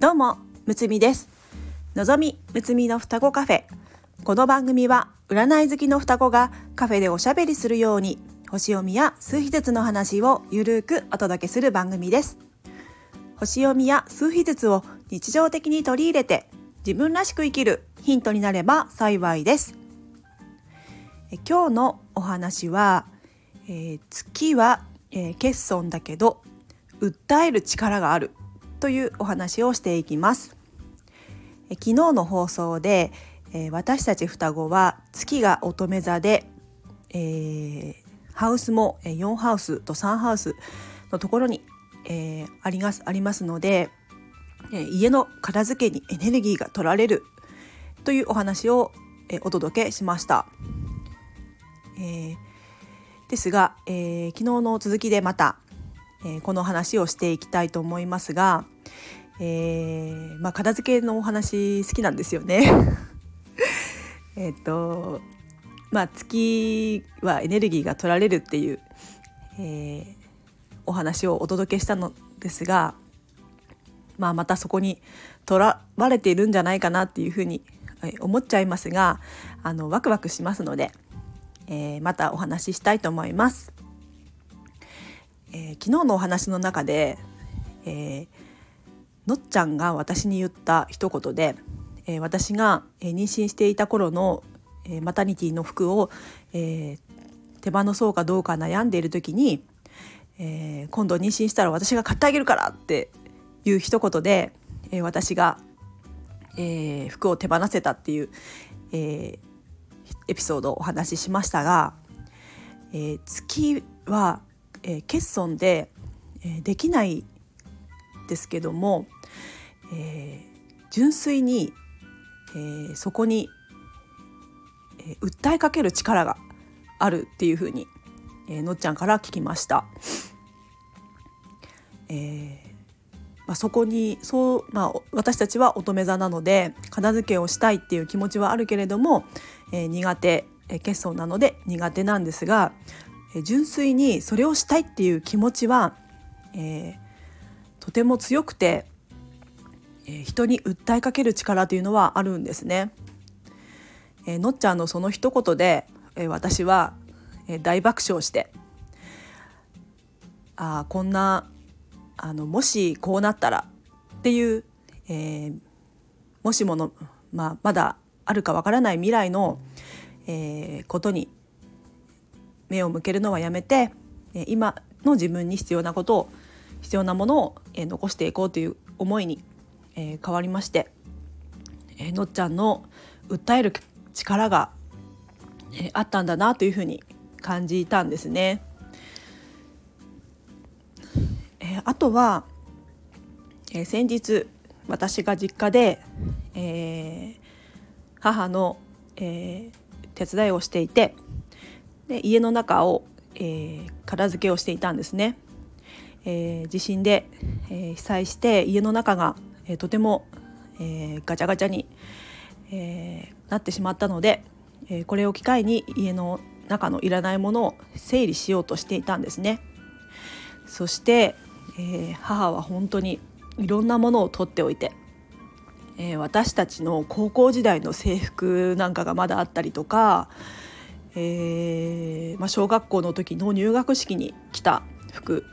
どうもむつみです。のぞみむつみの双子カフェ。この番組は占い好きの双子がカフェでおしゃべりするように星読みや数秘術の話をゆるくお届けする番組です。星読みや数秘術を日常的に取り入れて自分らしく生きるヒントになれば幸いです。今日のお話は、えー、月は、えー、欠損だけど訴える力がある。というお話をしていきます昨日の放送で、え、私たち双子は月が乙女座で、えー、ハウスも4ハウスと3ハウスのところに、えー、ありますありますので、え、家の片付けにエネルギーが取られるというお話を、え、お届けしました。えー、ですが、えー、昨日の続きでまた、えー、この話をしていきたいと思いますが、えー、まあ、片付けのお話好きなんですよね。えっとまあ月はエネルギーが取られるっていう、えー、お話をお届けしたのですが、まあ、またそこにとらわれているんじゃないかなっていうふうに思っちゃいますがあのワクワクしますので、えー、またお話ししたいと思います。えー、昨日のお話の中で、えー、のっちゃんが私に言った一言で、えー、私が、妊娠していた頃の、えマタニティの服を、え手放そうかどうか悩んでいる時に、え今度妊娠したら私が買ってあげるからっていう一言で、え私が、え服を手放せたっていう、えエピソードをお話ししましたが、え月はえー、欠損で、えー、できないですけども、えー、純粋に、えー、そこに、えー、訴えかける力があるっていうふうに、えー、のっちゃんから聞きました。えーまあ、そこにそう、まあ、私たちは乙女座なので片付けをしたいっていう気持ちはあるけれども、えー、苦手、えー、欠損なので苦手なんですが純粋にそれをしたいっていう気持ちは、えー、とても強くて、えー、人に訴えかける力というのはあるんですね。えー、のっちゃんのその一言で、えー、私は、えー、大爆笑してあこんなあのもしこうなったらっていう、えー、もしもの、まあ、まだあるかわからない未来の、えー、ことに目を向けるのはやめて今の自分に必要なことを必要なものを残していこうという思いに変わりましてのっちゃんの訴える力があったんだなというふうに感じたんですね。あとは先日私が実家で、えー、母の、えー、手伝いをしていてで家の中を、えー、片付けをしていたんですね。えー、地震で、えー、被災して家の中が、えー、とても、えー、ガチャガチャに、えー、なってしまったので、えー、これを機会に家の中のいらないものを整理しようとしていたんですね。そして、えー、母は本当にいろんなものを取っておいて、えー、私たちの高校時代の制服なんかがまだあったりとか、えーまあ、小学校の時の入学式に着た服、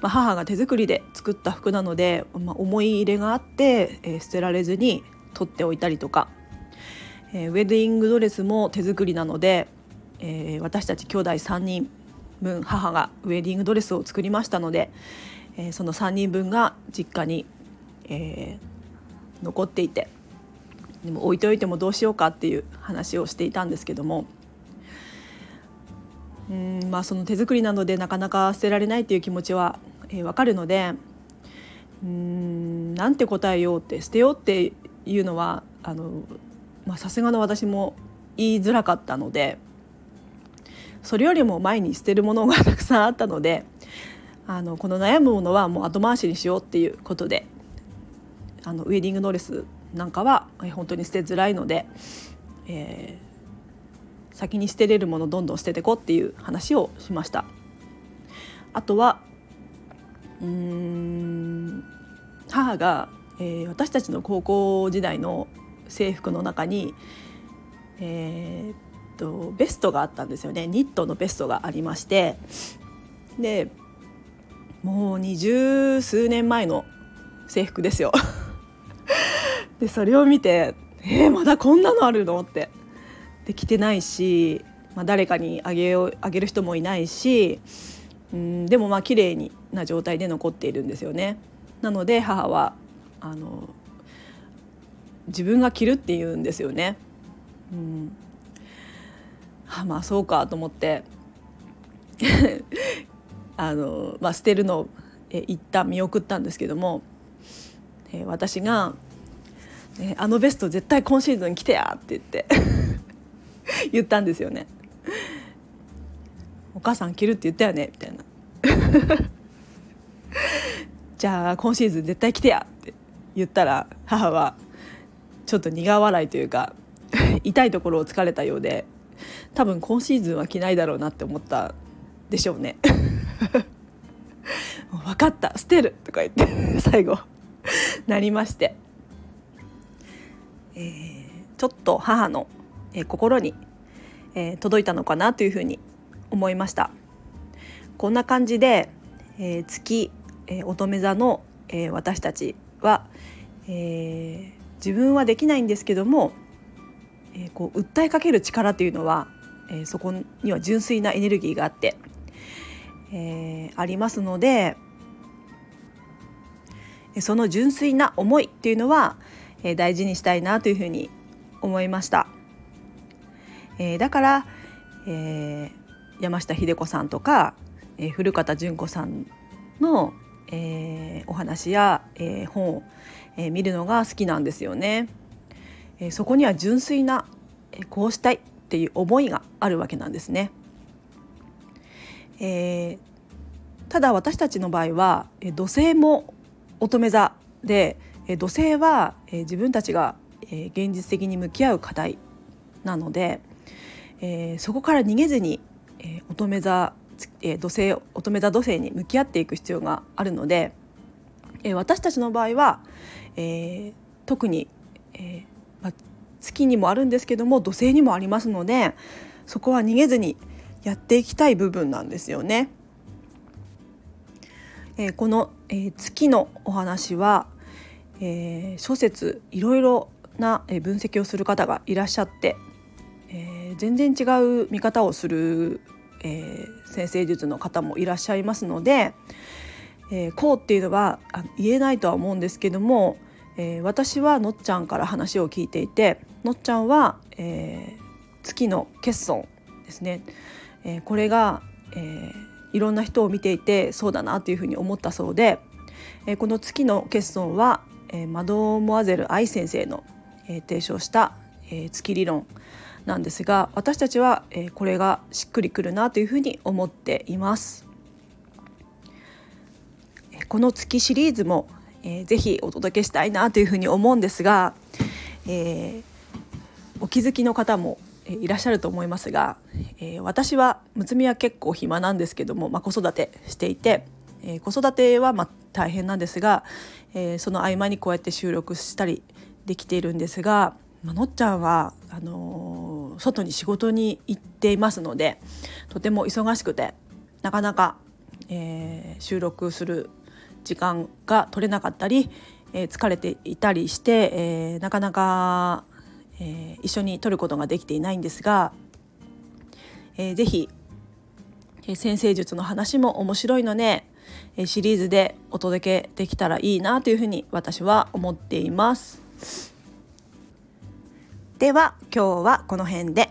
まあ、母が手作りで作った服なので、まあ、思い入れがあって、えー、捨てられずに取っておいたりとか、えー、ウェディングドレスも手作りなので、えー、私たち兄弟3人分母がウェディングドレスを作りましたので、えー、その3人分が実家に、えー、残っていてでも置いておいてもどうしようかっていう話をしていたんですけども。うんまあ、その手作りなのでなかなか捨てられないっていう気持ちは、えー、分かるのでうんなんて答えようって捨てようっていうのはさすがの私も言いづらかったのでそれよりも前に捨てるものがたくさんあったのであのこの悩むものはもう後回しにしようっていうことであのウェディングドレスなんかは本当に捨てづらいので、えー、先に捨てれるものどんどん捨ててこっていう話をしましたあとはうん母がえー、私たちの高校時代の制服の中に、えー、っとベストがあったんですよねニットのベストがありましてでもう二十数年前の制服ですよ。でそれを見て「えー、まだこんなのあるの?」ってで着てないし、まあ、誰かにあげようあげる人もいないしうんでもまあ綺麗にな状態で残っているんですよね。なので母はあの自分が着るって言うんですよね。うん、あまあそうかと思って あの、まあ、捨てるのをえ一旦見送ったんですけども、え私が、えあのベスト絶対今シーズン着てや」って言って 言ったんですよね。お母さん着るって言ったよね？みたいなじゃあ今シーズン絶対来てやって言ったら母はちょっと苦笑いというか痛いところをつかれたようで多分今シーズンは着ないだろうなって思ったでしょうね 分かった捨てるとか言って最後なりまして、えー、ちょっと母の、えー、心に、えー、届いたのかなというふうに思いましたこんな感じで、えー、月、えー、乙女座の、えー、私たちは、えー、自分はできないんですけども、えー、こう訴えかける力というのは、えー、そこには純粋なエネルギーがあって、えー、ありますのでその純粋な思いっていうのは、えー、大事にしたいなというふうに思いました。えー、だから、えー、山下秀子さんとか、えー、古方純子さんの、えー、お話や、えー、本を、えー、見るのが好きなんですよね。えー、そこには純粋な、えー、こうしたいっていう思いがあるわけなんですね。えー、ただ私たちの場合は、えー、土星も乙女座で、えー、土星は、えー、自分たちが、えー、現実的に向き合う課題なので、えー、そこから逃げずにえー、乙女座、えー、土星乙女座土星に向き合っていく必要があるので、えー、私たちの場合は、えー、特に、えーまあ、月にもあるんですけども土星にもありますのでそこは逃げずにやっていきたい部分なんですよね。えー、この、えー、月のお話は、えー、諸説いろいろな分析をする方がいらっしゃって、えー、全然違う見方をするえー、先生術の方もいらっしゃいますので、えー、こうっていうのは言えないとは思うんですけども、えー、私はのっちゃんから話を聞いていてのっちゃんは、えー、月の欠損ですね、えー、これが、えー、いろんな人を見ていてそうだなというふうに思ったそうで、えー、この月の欠損は、えー、マドモアゼル愛先生の、えー、提唱した、えー、月理論。なんですが私たちは、えこれがしっくりくるなというふうに思っています。この月シリーズも、えー、ぜひお届けしたいなというふうに思うんですが、えー、お気づきの方もいらっしゃると思いますが、えー、私はむつみは結構暇なんですけども、まあ、子育てしていて、えー、子育てはまあ大変なんですが、えー、その合間にこうやって収録したりできているんですが、のっちゃんはあの外に仕事に行っていますのでとても忙しくてなかなか、えー、収録する時間が取れなかったり、えー、疲れていたりして、え、なかなか、え、一緒に撮ることができていないんですが、えー、ぜひ、えー、先生術の話も面白いので、え、シリーズでお届けできたらいいなというふうに私は思っています。では今日はこの辺で。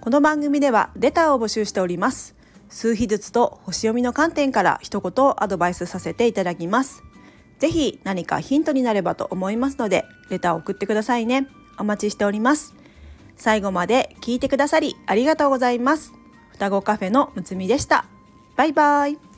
この番組ではレターを募集しております。数秘術と星読みの観点から一言アドバイスさせていただきます。ぜひ何かヒントになればと思いますのでレターを送ってくださいね。お待ちしております。最後まで聞いてくださりありがとうございます。双子カフェのむつみでした。バイバイ。